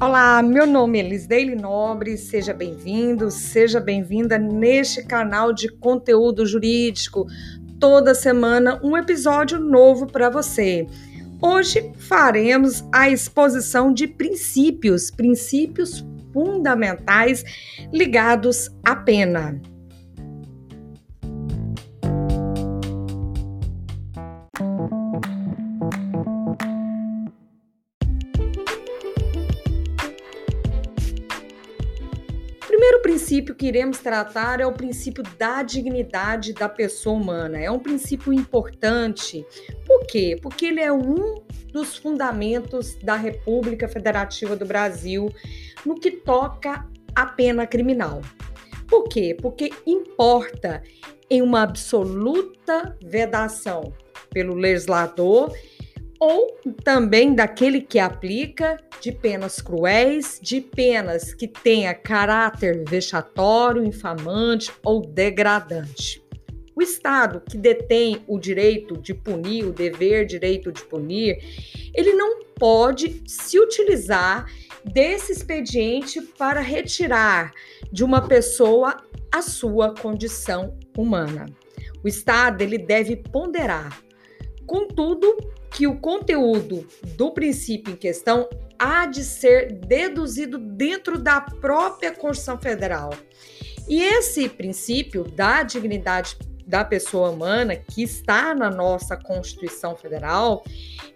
Olá, meu nome é Lisdeile Nobre, seja bem-vindo, seja bem-vinda neste canal de conteúdo jurídico. Toda semana um episódio novo para você. Hoje faremos a exposição de princípios, princípios fundamentais ligados à pena. Princípio que iremos tratar é o princípio da dignidade da pessoa humana. É um princípio importante. Por quê? Porque ele é um dos fundamentos da República Federativa do Brasil no que toca à pena criminal. Por quê? Porque importa em uma absoluta vedação pelo legislador ou também daquele que aplica de penas cruéis, de penas que tenha caráter vexatório, infamante ou degradante. O Estado que detém o direito de punir, o dever direito de punir, ele não pode se utilizar desse expediente para retirar de uma pessoa a sua condição humana. O Estado ele deve ponderar. Contudo, que o conteúdo do princípio em questão há de ser deduzido dentro da própria Constituição Federal. E esse princípio da dignidade da pessoa humana que está na nossa Constituição Federal,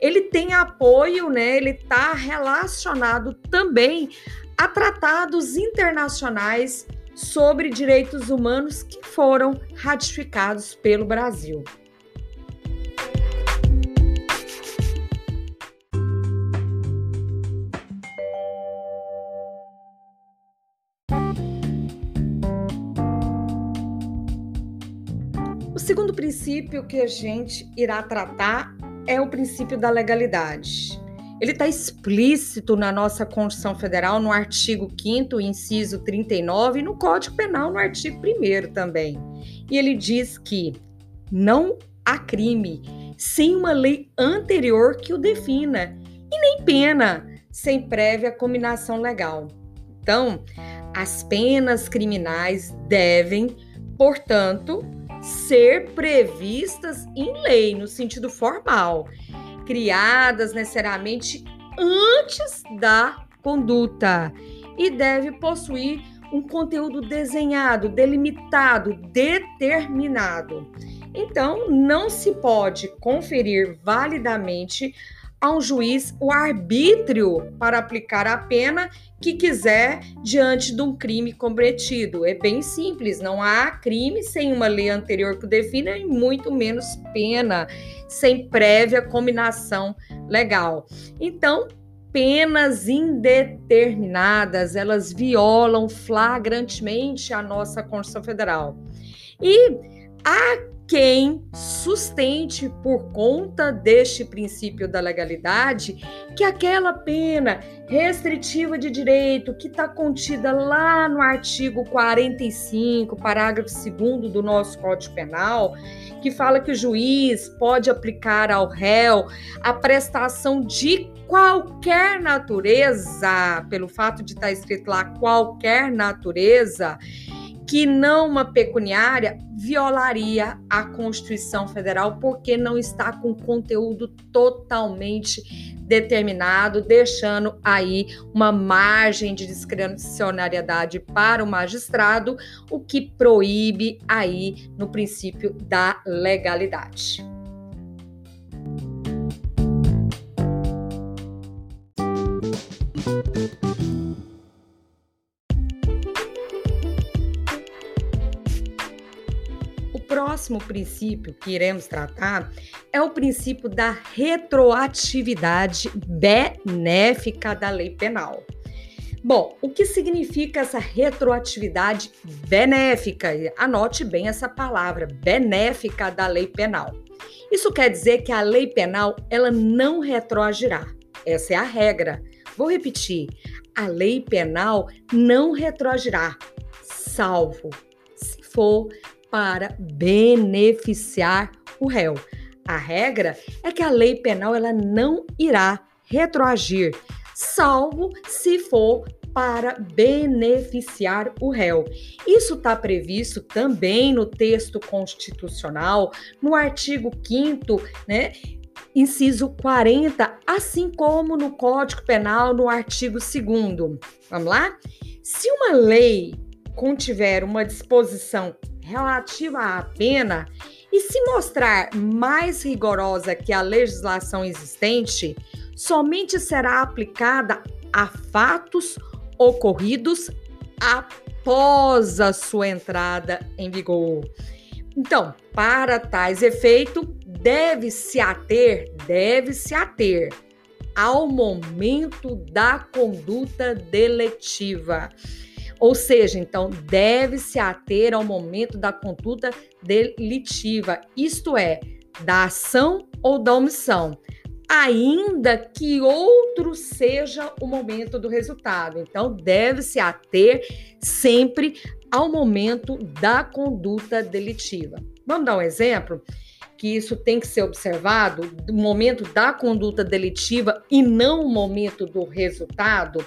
ele tem apoio, né? Ele está relacionado também a tratados internacionais sobre direitos humanos que foram ratificados pelo Brasil. Segundo princípio que a gente irá tratar é o princípio da legalidade. Ele está explícito na nossa Constituição Federal, no artigo 5, inciso 39, e no Código Penal, no artigo 1 também. E ele diz que não há crime sem uma lei anterior que o defina, e nem pena sem prévia combinação legal. Então, as penas criminais devem, portanto, ser previstas em lei, no sentido formal, criadas necessariamente antes da conduta e deve possuir um conteúdo desenhado, delimitado, determinado. Então, não se pode conferir validamente a um juiz o arbítrio para aplicar a pena que quiser diante de um crime cometido. É bem simples, não há crime sem uma lei anterior que o defina e muito menos pena sem prévia combinação legal. Então, penas indeterminadas, elas violam flagrantemente a nossa Constituição Federal. E há quem sustente por conta deste princípio da legalidade que aquela pena restritiva de direito que está contida lá no artigo 45, parágrafo 2 do nosso Código Penal, que fala que o juiz pode aplicar ao réu a prestação de qualquer natureza, pelo fato de estar tá escrito lá qualquer natureza, que não uma pecuniária violaria a Constituição Federal porque não está com conteúdo totalmente determinado, deixando aí uma margem de discricionariedade para o magistrado, o que proíbe aí no princípio da legalidade. Próximo princípio que iremos tratar é o princípio da retroatividade benéfica da lei penal. Bom, o que significa essa retroatividade benéfica? Anote bem essa palavra, benéfica da lei penal. Isso quer dizer que a lei penal ela não retroagirá. Essa é a regra. Vou repetir: a lei penal não retroagirá, salvo se for para beneficiar o réu. A regra é que a lei penal ela não irá retroagir, salvo se for para beneficiar o réu. Isso está previsto também no texto constitucional, no artigo 5 né? Inciso 40, assim como no Código Penal, no artigo 2. Vamos lá? Se uma lei contiver uma disposição relativa à pena e se mostrar mais rigorosa que a legislação existente, somente será aplicada a fatos ocorridos após a sua entrada em vigor. Então, para tais efeitos, deve-se ater, deve-se ater ao momento da conduta deletiva. Ou seja, então, deve-se ater ao momento da conduta delitiva, isto é, da ação ou da omissão, ainda que outro seja o momento do resultado. Então, deve-se ater sempre ao momento da conduta delitiva. Vamos dar um exemplo? Que isso tem que ser observado do momento da conduta delitiva e não o momento do resultado.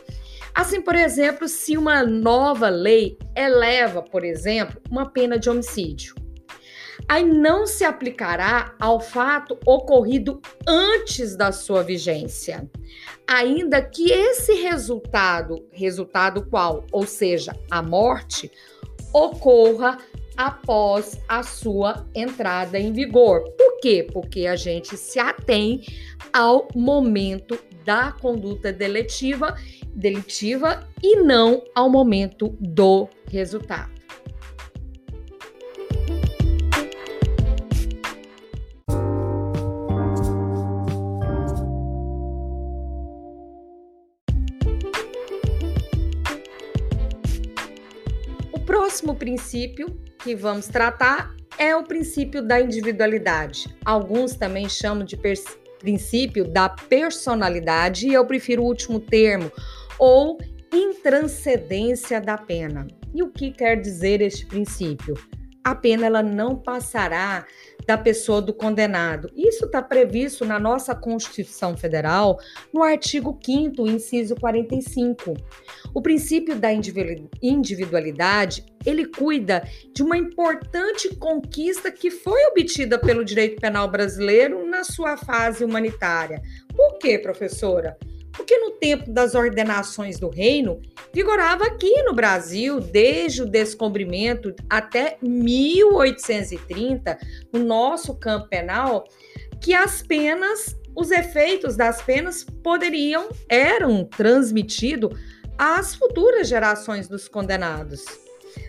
Assim, por exemplo, se uma nova lei eleva, por exemplo, uma pena de homicídio aí não se aplicará ao fato ocorrido antes da sua vigência, ainda que esse resultado, resultado qual, ou seja, a morte, ocorra após a sua entrada em vigor. Por quê? Porque a gente se atém ao momento da conduta deletiva, delitiva e não ao momento do resultado. próximo princípio que vamos tratar é o princípio da individualidade. Alguns também chamam de princípio da personalidade, e eu prefiro o último termo, ou intranscendência da pena. E o que quer dizer este princípio? A pena ela não passará da pessoa do condenado. Isso está previsto na nossa Constituição Federal, no artigo 5 inciso 45. O princípio da individualidade, ele cuida de uma importante conquista que foi obtida pelo direito penal brasileiro na sua fase humanitária. Por quê, professora? Porque no tempo das ordenações do reino, vigorava aqui no Brasil, desde o descobrimento até 1830, no nosso campo penal, que as penas, os efeitos das penas poderiam, eram transmitidos às futuras gerações dos condenados.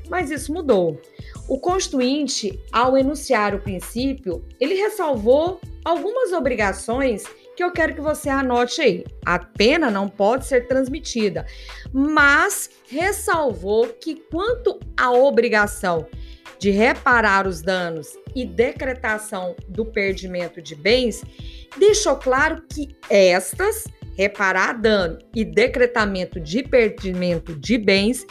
Mas isso mudou. O Constituinte, ao enunciar o princípio, ele ressalvou algumas obrigações que eu quero que você anote aí. A pena não pode ser transmitida, mas ressalvou que quanto à obrigação de reparar os danos e decretação do perdimento de bens, deixou claro que estas, reparar dano e decretamento de perdimento de bens,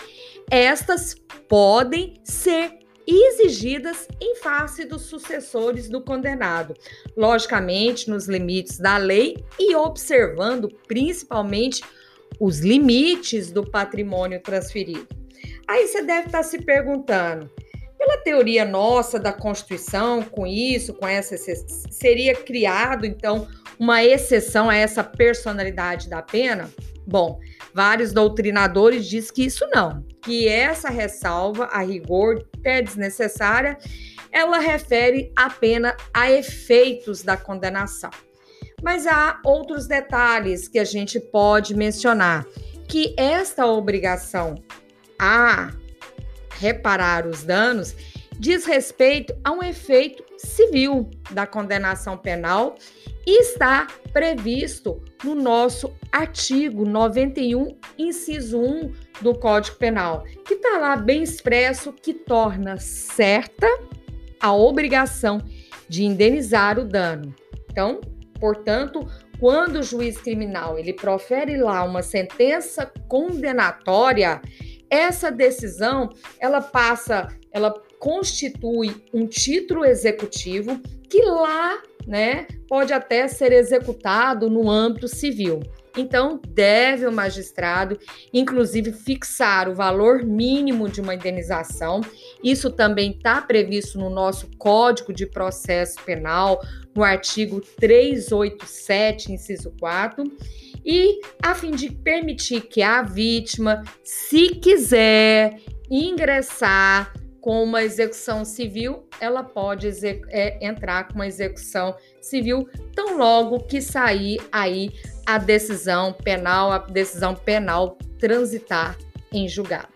estas podem ser exigidas em face dos sucessores do condenado, logicamente nos limites da lei e observando principalmente os limites do patrimônio transferido. Aí você deve estar se perguntando, pela teoria nossa da Constituição, com isso, com essa seria criado então uma exceção a essa personalidade da pena? Bom, vários doutrinadores dizem que isso não, que essa ressalva, a rigor, é desnecessária, ela refere apenas a efeitos da condenação. Mas há outros detalhes que a gente pode mencionar, que esta obrigação a reparar os danos diz respeito a um efeito civil da condenação penal e está previsto no nosso artigo 91, inciso 1 do Código Penal, que está lá bem expresso que torna certa a obrigação de indenizar o dano. Então, portanto, quando o juiz criminal ele profere lá uma sentença condenatória, essa decisão ela passa ela constitui um título executivo que lá, né, pode até ser executado no âmbito civil. Então, deve o magistrado, inclusive, fixar o valor mínimo de uma indenização. Isso também está previsto no nosso Código de Processo Penal, no artigo 387, inciso 4. E a fim de permitir que a vítima, se quiser ingressar com uma execução civil, ela pode é, entrar com uma execução civil tão logo que sair aí a decisão penal, a decisão penal transitar em julgado.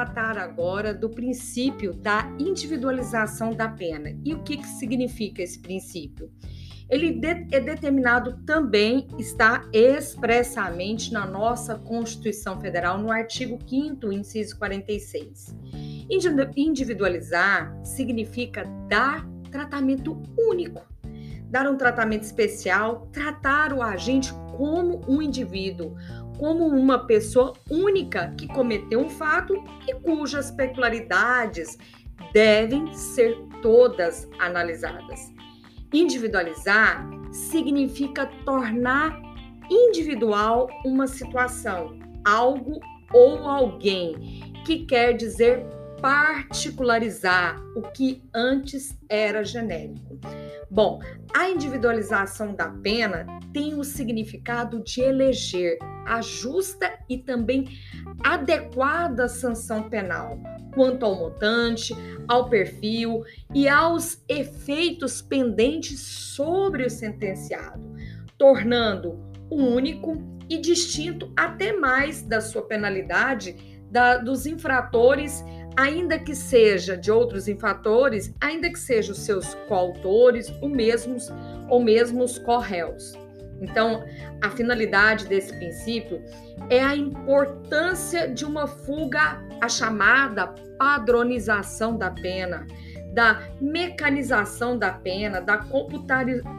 Tratar agora do princípio da individualização da pena. E o que, que significa esse princípio? Ele é determinado também, está expressamente na nossa Constituição Federal, no artigo 5, inciso 46. Individualizar significa dar tratamento único, dar um tratamento especial, tratar o agente como um indivíduo, como uma pessoa única que cometeu um fato e cujas peculiaridades devem ser todas analisadas. Individualizar significa tornar individual uma situação, algo ou alguém, que quer dizer particularizar o que antes era genérico. Bom, a individualização da pena tem o significado de eleger a justa e também adequada sanção penal quanto ao montante, ao perfil e aos efeitos pendentes sobre o sentenciado, tornando único e distinto até mais da sua penalidade da, dos infratores ainda que seja de outros infratores, ainda que sejam os seus coautores, ou mesmos ou mesmo os corréus. Então, a finalidade desse princípio é a importância de uma fuga à chamada padronização da pena, da mecanização da pena, da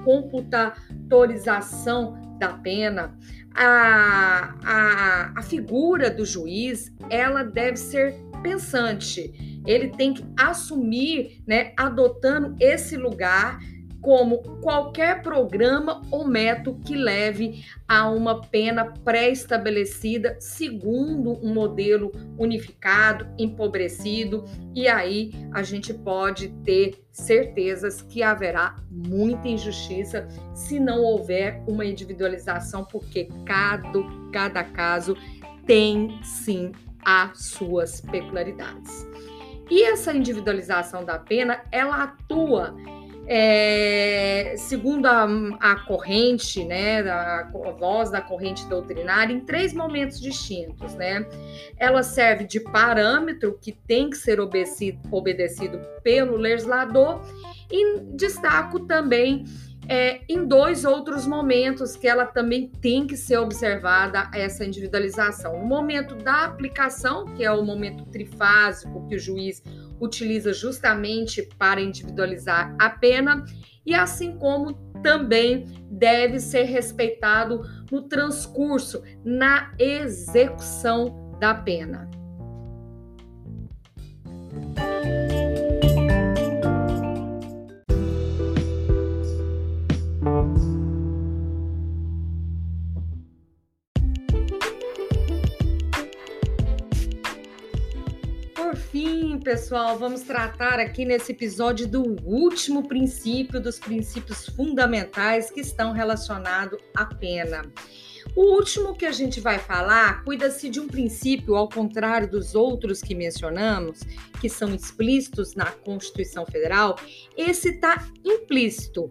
computatorização da pena. A, a, a figura do juiz, ela deve ser pensante. Ele tem que assumir, né, adotando esse lugar como qualquer programa ou método que leve a uma pena pré-estabelecida segundo um modelo unificado, empobrecido, e aí a gente pode ter certezas que haverá muita injustiça se não houver uma individualização, porque cada, cada caso tem sim as suas peculiaridades. E essa individualização da pena, ela atua é, segundo a, a, corrente, né, a, a, voz da corrente doutrinária, em três momentos distintos, né? Ela serve de parâmetro que tem que ser obedecido, obedecido pelo legislador e destaco também é, em dois outros momentos que ela também tem que ser observada essa individualização. O momento da aplicação, que é o momento trifásico que o juiz utiliza justamente para individualizar a pena, e assim como também deve ser respeitado no transcurso, na execução da pena. Pessoal, vamos tratar aqui nesse episódio do último princípio dos princípios fundamentais que estão relacionados à pena. O último que a gente vai falar cuida-se de um princípio, ao contrário dos outros que mencionamos, que são explícitos na Constituição Federal, esse está implícito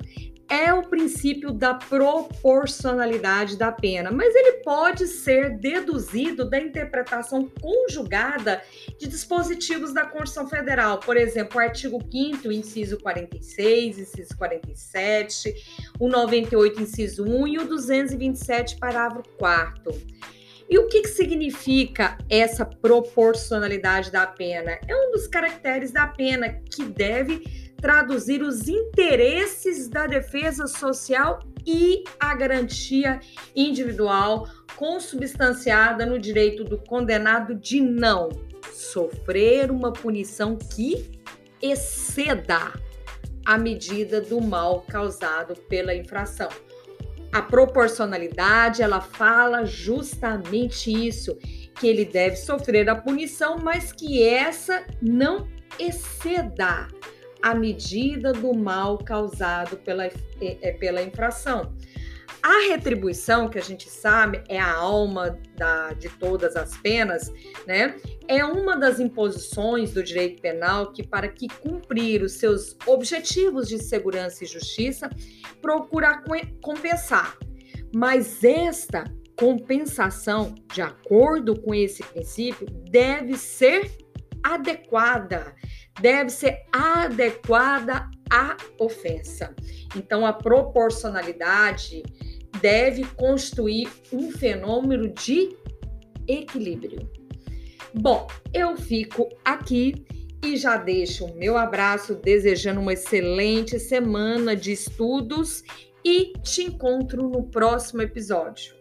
é o princípio da proporcionalidade da pena, mas ele pode ser deduzido da interpretação conjugada de dispositivos da Constituição Federal, por exemplo, o artigo 5 inciso 46, inciso 47, o 98, inciso 1 e o 227, parágrafo 4 E o que, que significa essa proporcionalidade da pena? É um dos caracteres da pena que deve traduzir os interesses da defesa social e a garantia individual consubstanciada no direito do condenado de não sofrer uma punição que exceda a medida do mal causado pela infração. A proporcionalidade, ela fala justamente isso, que ele deve sofrer a punição, mas que essa não exceda a medida do mal causado pela, é, é, pela infração. A retribuição, que a gente sabe é a alma da, de todas as penas, né? É uma das imposições do direito penal que, para que cumprir os seus objetivos de segurança e justiça, procura compensar. Mas esta compensação, de acordo com esse princípio, deve ser adequada, deve ser adequada à ofensa. Então, a proporcionalidade deve construir um fenômeno de equilíbrio. Bom, eu fico aqui e já deixo o meu abraço desejando uma excelente semana de estudos e te encontro no próximo episódio.